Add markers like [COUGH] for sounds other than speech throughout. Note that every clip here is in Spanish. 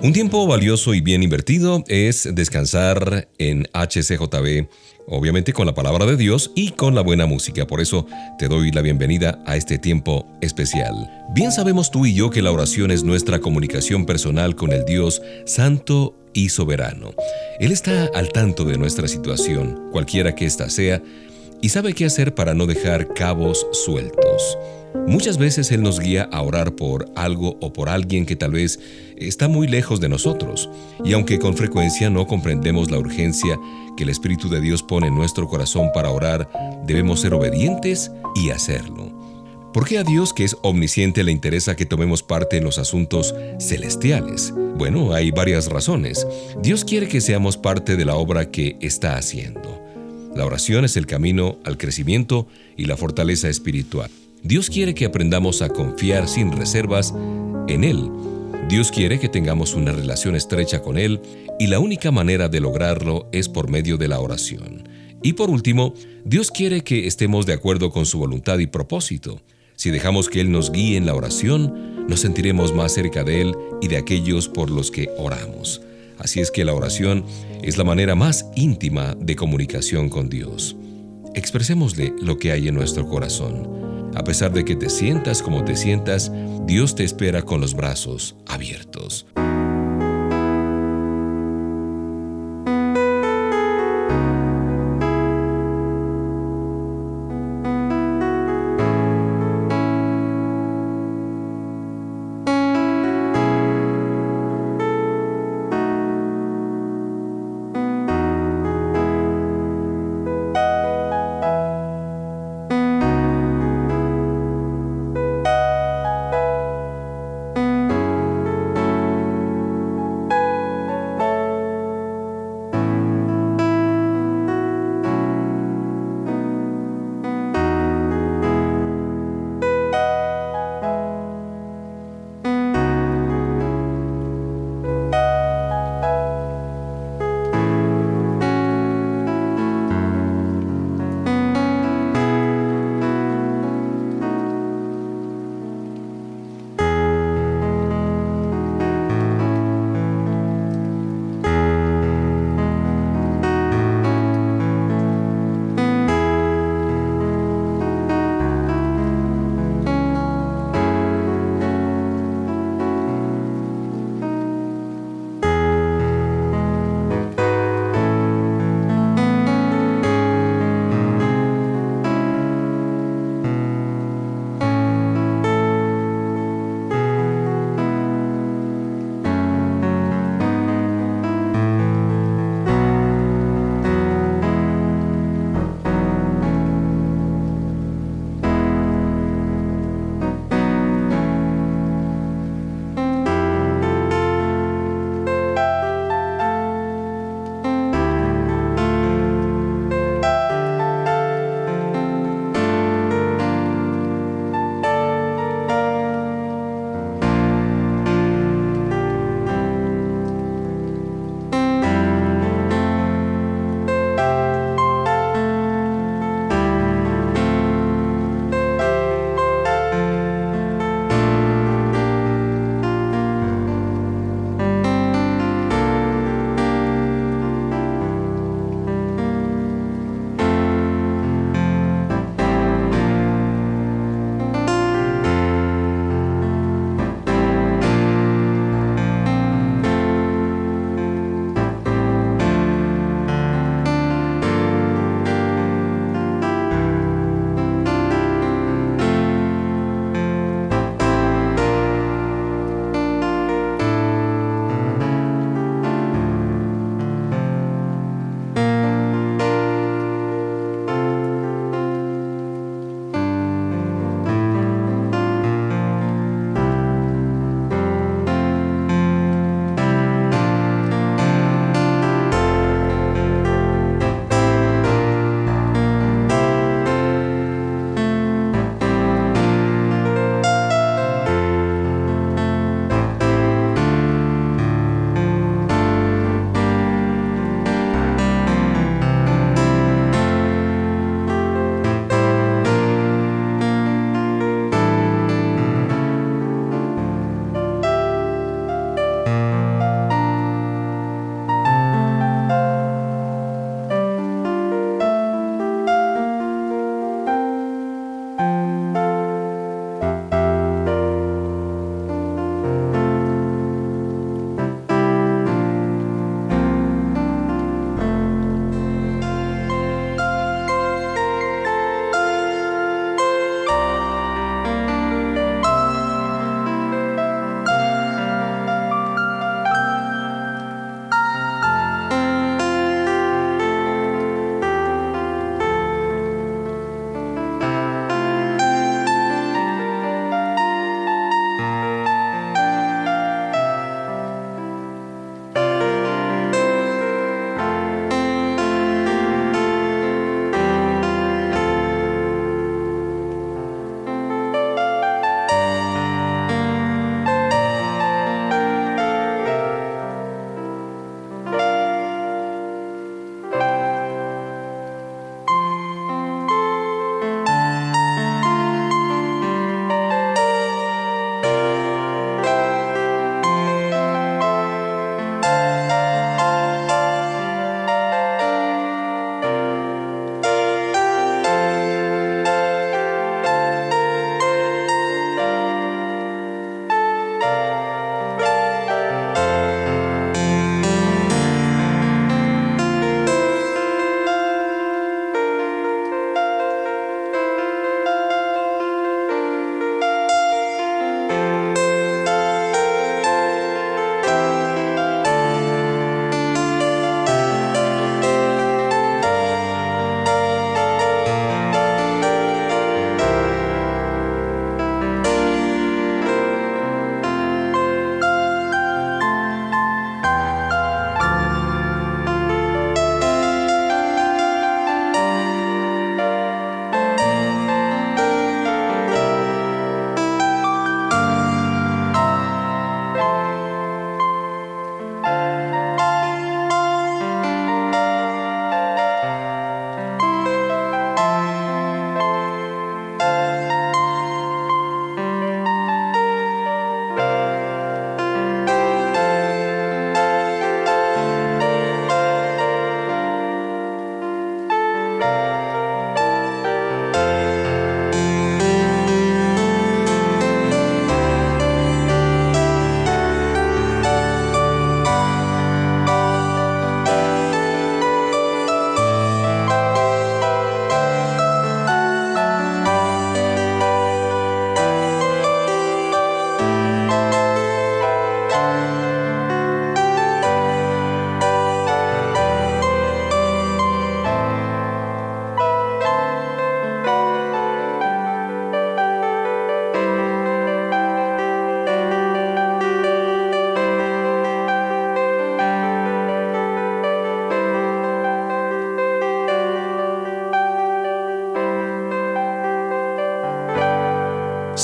Un tiempo valioso y bien invertido es descansar en HCJB, obviamente con la palabra de Dios y con la buena música. Por eso te doy la bienvenida a este tiempo especial. Bien sabemos tú y yo que la oración es nuestra comunicación personal con el Dios Santo y Soberano. Él está al tanto de nuestra situación, cualquiera que ésta sea, y sabe qué hacer para no dejar cabos sueltos. Muchas veces Él nos guía a orar por algo o por alguien que tal vez está muy lejos de nosotros, y aunque con frecuencia no comprendemos la urgencia que el Espíritu de Dios pone en nuestro corazón para orar, debemos ser obedientes y hacerlo. ¿Por qué a Dios, que es omnisciente, le interesa que tomemos parte en los asuntos celestiales? Bueno, hay varias razones. Dios quiere que seamos parte de la obra que está haciendo. La oración es el camino al crecimiento y la fortaleza espiritual. Dios quiere que aprendamos a confiar sin reservas en Él. Dios quiere que tengamos una relación estrecha con Él y la única manera de lograrlo es por medio de la oración. Y por último, Dios quiere que estemos de acuerdo con su voluntad y propósito. Si dejamos que Él nos guíe en la oración, nos sentiremos más cerca de Él y de aquellos por los que oramos. Así es que la oración es la manera más íntima de comunicación con Dios. Expresémosle lo que hay en nuestro corazón. A pesar de que te sientas como te sientas, Dios te espera con los brazos abiertos.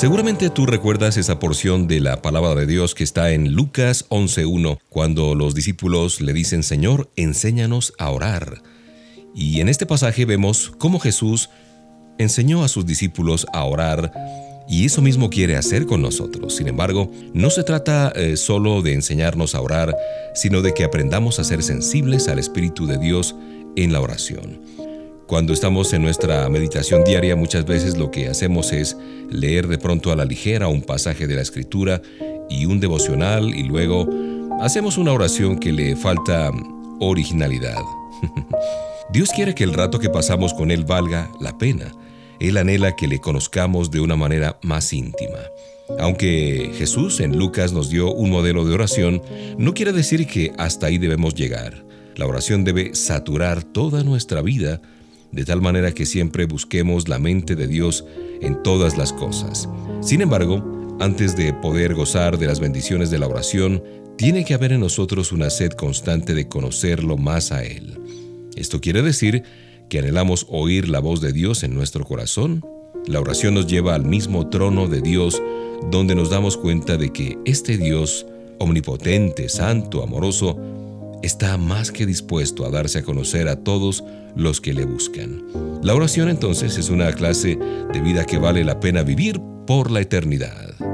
Seguramente tú recuerdas esa porción de la palabra de Dios que está en Lucas 11.1, cuando los discípulos le dicen, Señor, enséñanos a orar. Y en este pasaje vemos cómo Jesús enseñó a sus discípulos a orar y eso mismo quiere hacer con nosotros. Sin embargo, no se trata eh, solo de enseñarnos a orar, sino de que aprendamos a ser sensibles al Espíritu de Dios en la oración. Cuando estamos en nuestra meditación diaria, muchas veces lo que hacemos es leer de pronto a la ligera un pasaje de la Escritura y un devocional y luego hacemos una oración que le falta originalidad. [LAUGHS] Dios quiere que el rato que pasamos con Él valga la pena. Él anhela que le conozcamos de una manera más íntima. Aunque Jesús en Lucas nos dio un modelo de oración, no quiere decir que hasta ahí debemos llegar. La oración debe saturar toda nuestra vida, de tal manera que siempre busquemos la mente de Dios en todas las cosas. Sin embargo, antes de poder gozar de las bendiciones de la oración, tiene que haber en nosotros una sed constante de conocerlo más a Él. Esto quiere decir que anhelamos oír la voz de Dios en nuestro corazón, la oración nos lleva al mismo trono de Dios donde nos damos cuenta de que este Dios, omnipotente, santo, amoroso, está más que dispuesto a darse a conocer a todos los que le buscan. La oración entonces es una clase de vida que vale la pena vivir por la eternidad.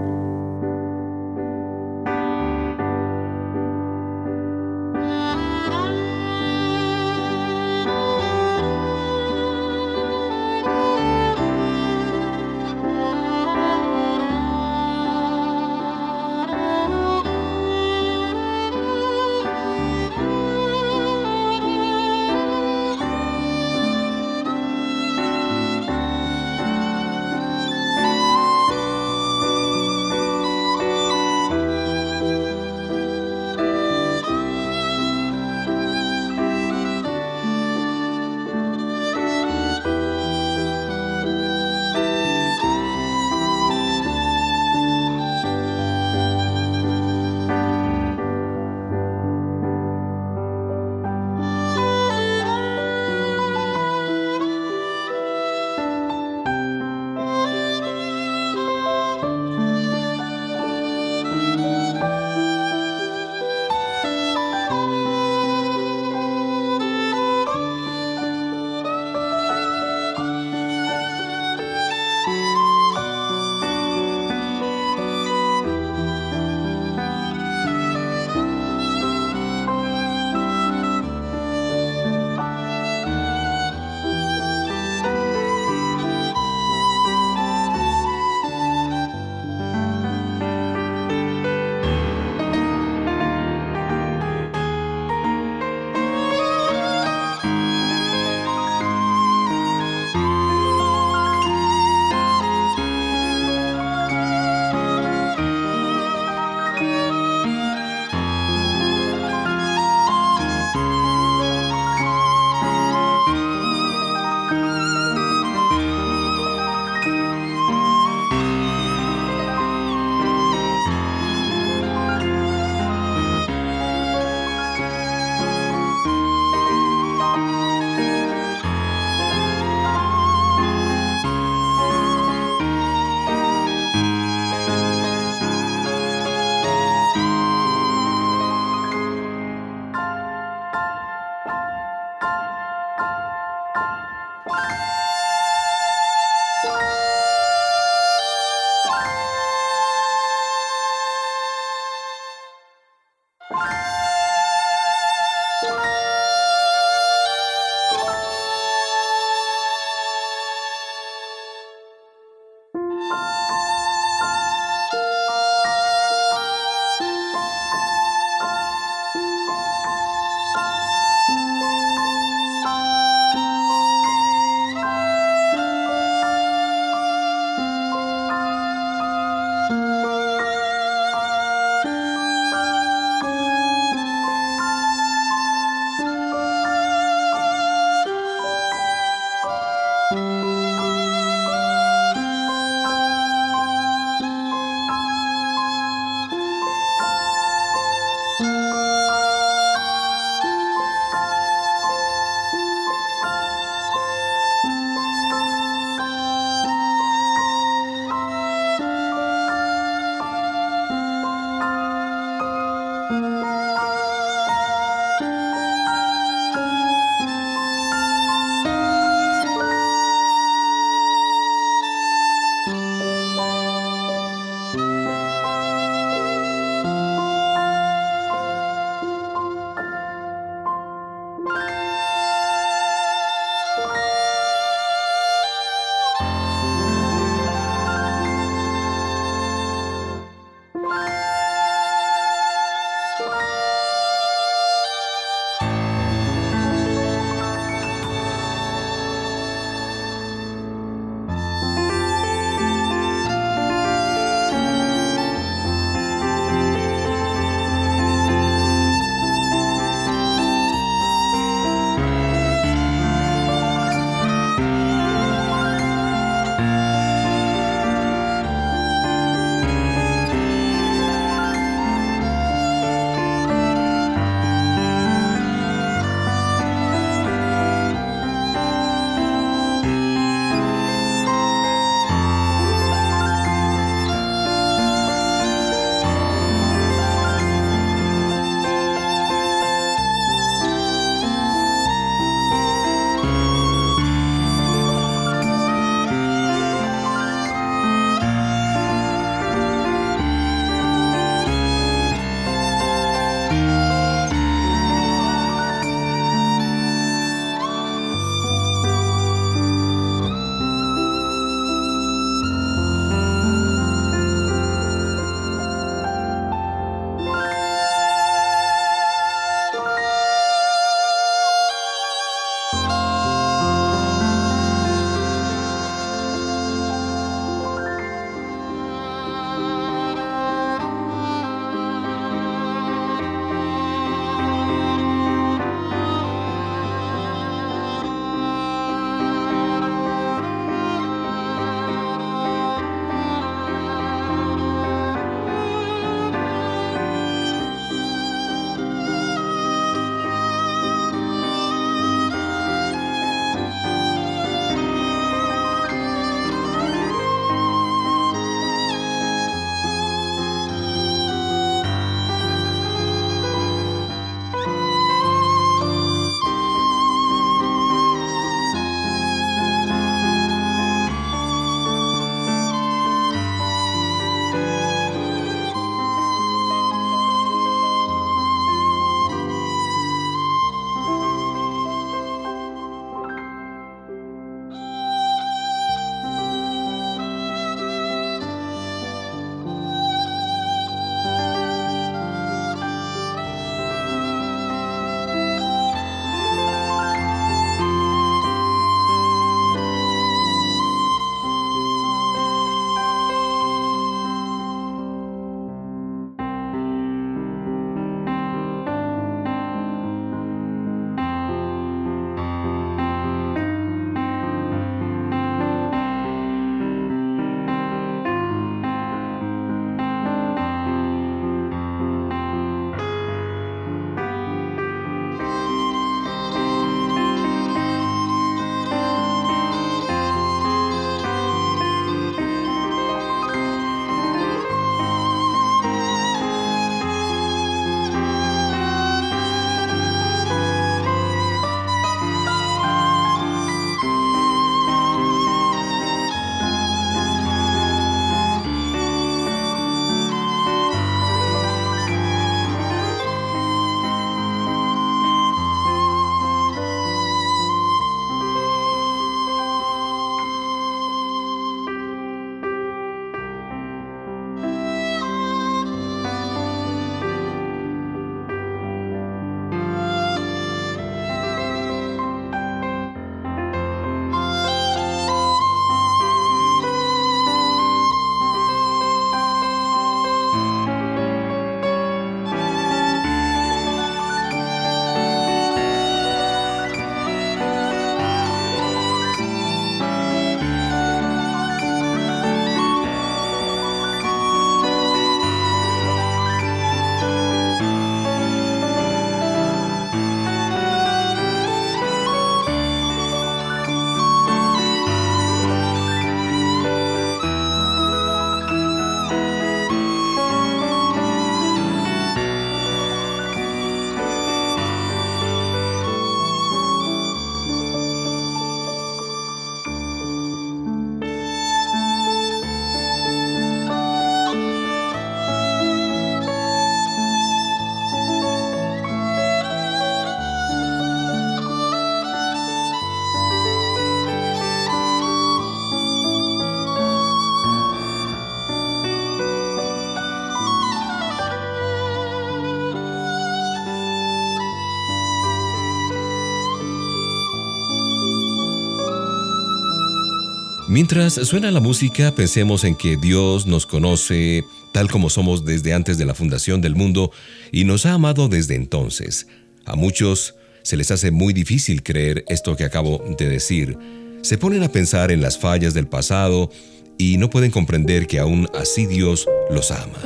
Mientras suena la música, pensemos en que Dios nos conoce tal como somos desde antes de la fundación del mundo y nos ha amado desde entonces. A muchos se les hace muy difícil creer esto que acabo de decir. Se ponen a pensar en las fallas del pasado y no pueden comprender que aún así Dios los ama.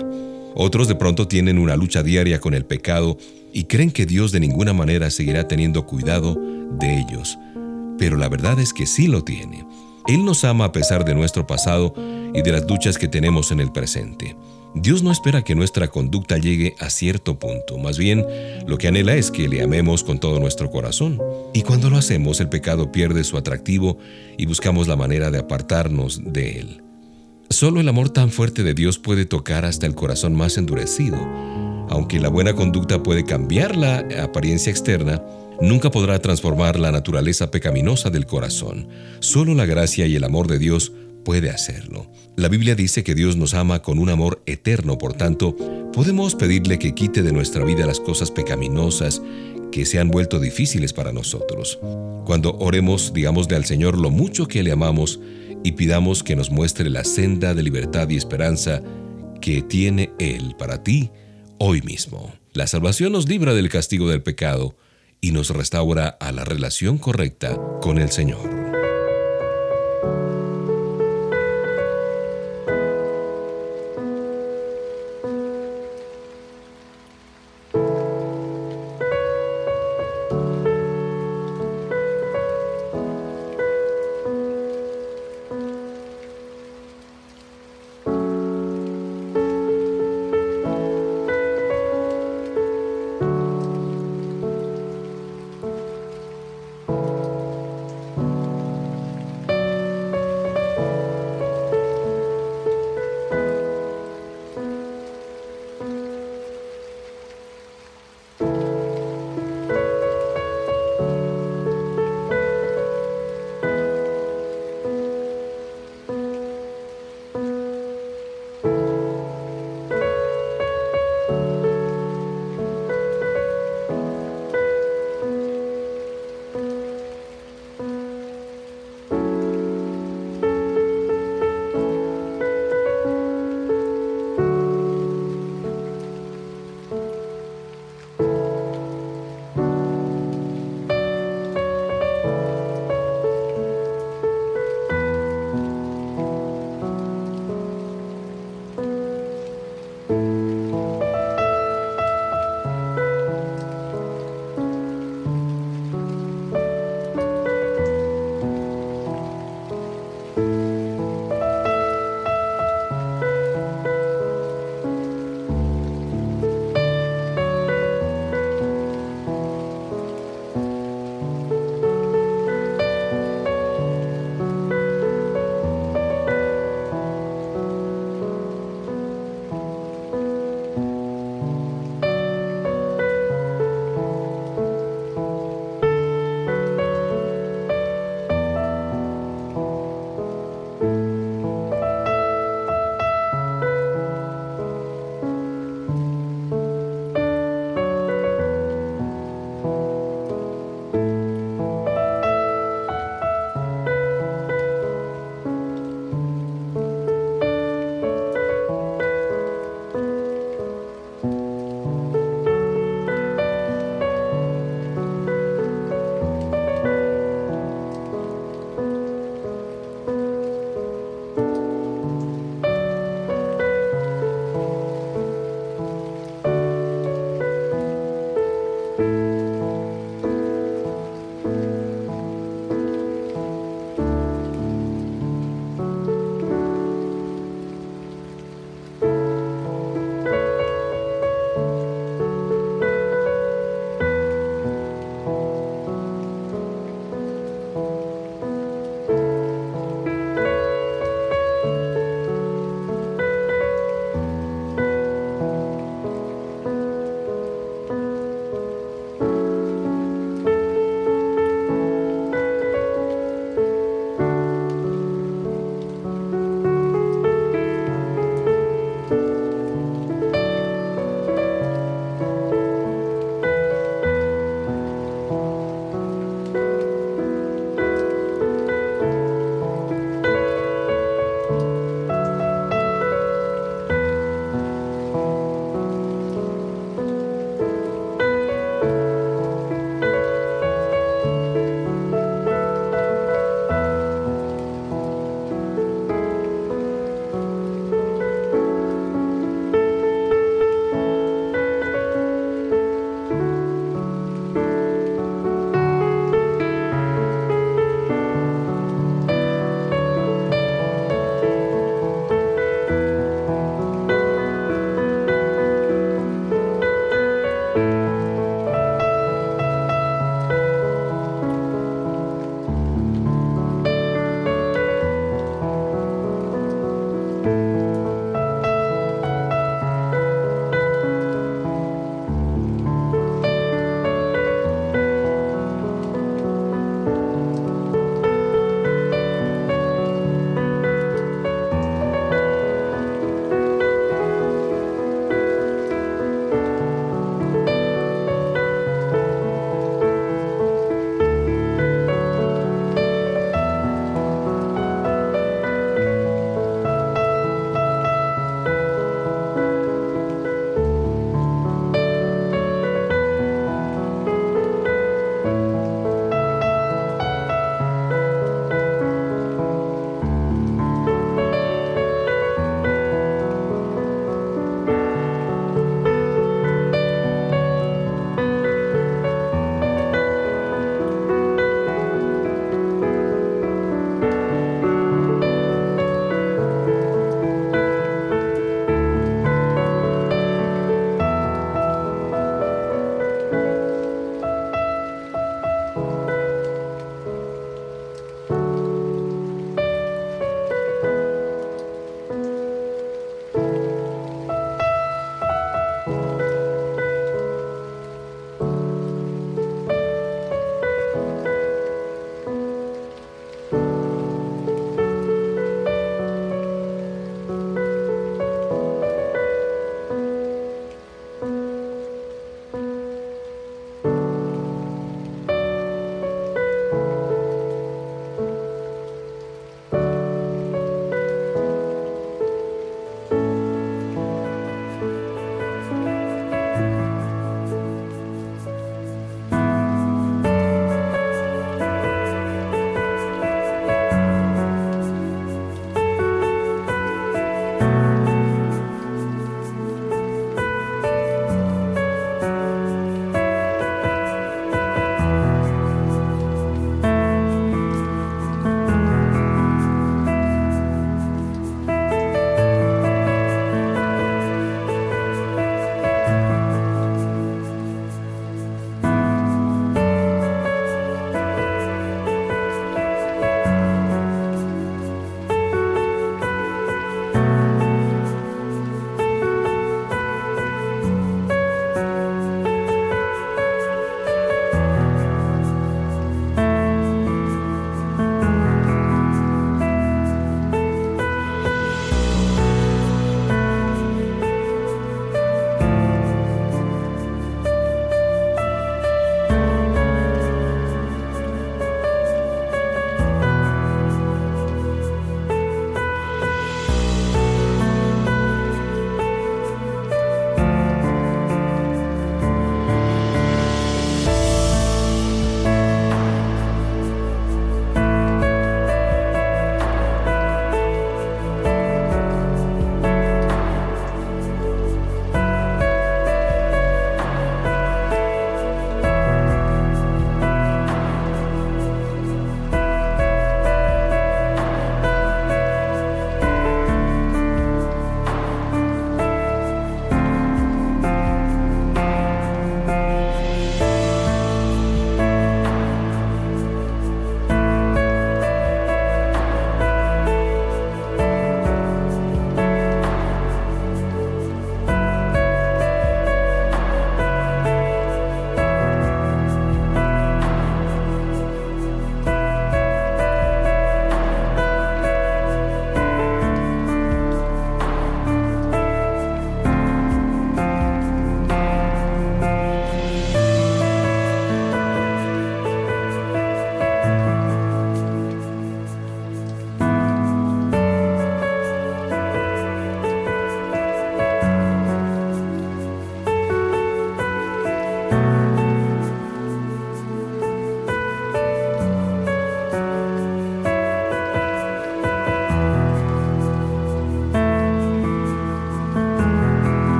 Otros de pronto tienen una lucha diaria con el pecado y creen que Dios de ninguna manera seguirá teniendo cuidado de ellos. Pero la verdad es que sí lo tiene. Él nos ama a pesar de nuestro pasado y de las luchas que tenemos en el presente. Dios no espera que nuestra conducta llegue a cierto punto, más bien lo que anhela es que le amemos con todo nuestro corazón. Y cuando lo hacemos, el pecado pierde su atractivo y buscamos la manera de apartarnos de él. Solo el amor tan fuerte de Dios puede tocar hasta el corazón más endurecido. Aunque la buena conducta puede cambiar la apariencia externa, nunca podrá transformar la naturaleza pecaminosa del corazón. Solo la gracia y el amor de Dios puede hacerlo. La Biblia dice que Dios nos ama con un amor eterno, por tanto, podemos pedirle que quite de nuestra vida las cosas pecaminosas que se han vuelto difíciles para nosotros. Cuando oremos, digamosle al Señor lo mucho que le amamos y pidamos que nos muestre la senda de libertad y esperanza que tiene Él para ti hoy mismo. La salvación nos libra del castigo del pecado y nos restaura a la relación correcta con el Señor.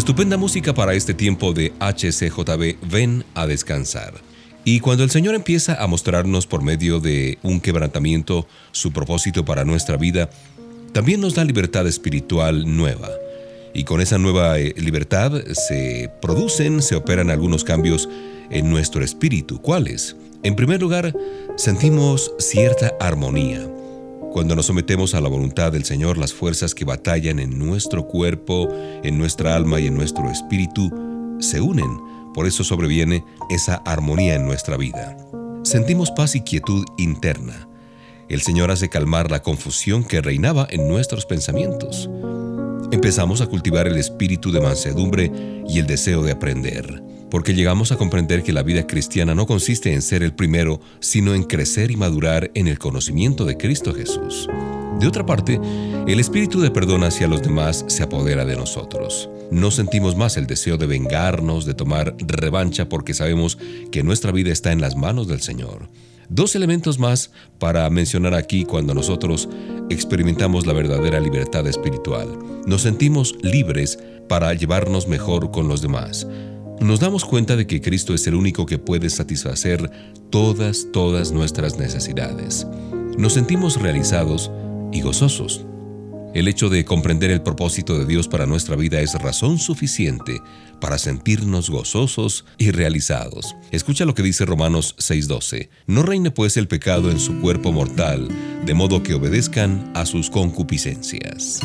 Estupenda música para este tiempo de HCJB, ven a descansar. Y cuando el Señor empieza a mostrarnos por medio de un quebrantamiento su propósito para nuestra vida, también nos da libertad espiritual nueva. Y con esa nueva eh, libertad se producen, se operan algunos cambios en nuestro espíritu. ¿Cuáles? En primer lugar, sentimos cierta armonía. Cuando nos sometemos a la voluntad del Señor, las fuerzas que batallan en nuestro cuerpo, en nuestra alma y en nuestro espíritu se unen. Por eso sobreviene esa armonía en nuestra vida. Sentimos paz y quietud interna. El Señor hace calmar la confusión que reinaba en nuestros pensamientos. Empezamos a cultivar el espíritu de mansedumbre y el deseo de aprender porque llegamos a comprender que la vida cristiana no consiste en ser el primero, sino en crecer y madurar en el conocimiento de Cristo Jesús. De otra parte, el espíritu de perdón hacia los demás se apodera de nosotros. No sentimos más el deseo de vengarnos, de tomar revancha, porque sabemos que nuestra vida está en las manos del Señor. Dos elementos más para mencionar aquí cuando nosotros experimentamos la verdadera libertad espiritual. Nos sentimos libres para llevarnos mejor con los demás nos damos cuenta de que Cristo es el único que puede satisfacer todas, todas nuestras necesidades. Nos sentimos realizados y gozosos. El hecho de comprender el propósito de Dios para nuestra vida es razón suficiente para sentirnos gozosos y realizados. Escucha lo que dice Romanos 6:12. No reine pues el pecado en su cuerpo mortal, de modo que obedezcan a sus concupiscencias.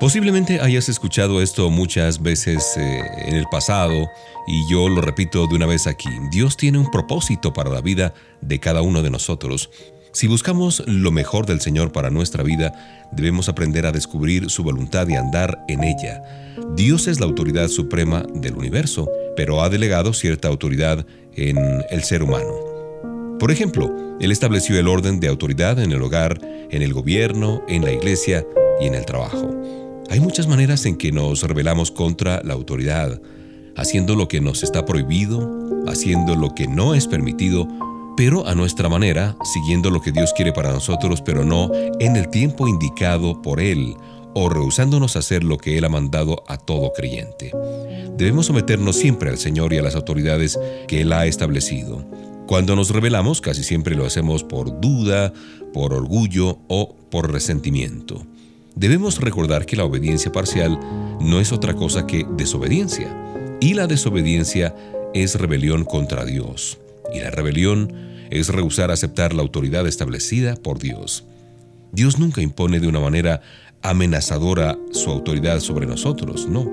Posiblemente hayas escuchado esto muchas veces eh, en el pasado y yo lo repito de una vez aquí. Dios tiene un propósito para la vida de cada uno de nosotros. Si buscamos lo mejor del Señor para nuestra vida, debemos aprender a descubrir su voluntad y andar en ella. Dios es la autoridad suprema del universo, pero ha delegado cierta autoridad en el ser humano. Por ejemplo, Él estableció el orden de autoridad en el hogar, en el gobierno, en la iglesia y en el trabajo. Hay muchas maneras en que nos rebelamos contra la autoridad, haciendo lo que nos está prohibido, haciendo lo que no es permitido, pero a nuestra manera, siguiendo lo que Dios quiere para nosotros, pero no en el tiempo indicado por Él, o rehusándonos a hacer lo que Él ha mandado a todo creyente. Debemos someternos siempre al Señor y a las autoridades que Él ha establecido. Cuando nos rebelamos, casi siempre lo hacemos por duda, por orgullo o por resentimiento. Debemos recordar que la obediencia parcial no es otra cosa que desobediencia, y la desobediencia es rebelión contra Dios, y la rebelión es rehusar aceptar la autoridad establecida por Dios. Dios nunca impone de una manera amenazadora su autoridad sobre nosotros, no.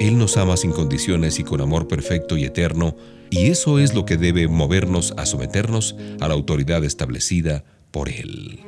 Él nos ama sin condiciones y con amor perfecto y eterno, y eso es lo que debe movernos a someternos a la autoridad establecida por Él.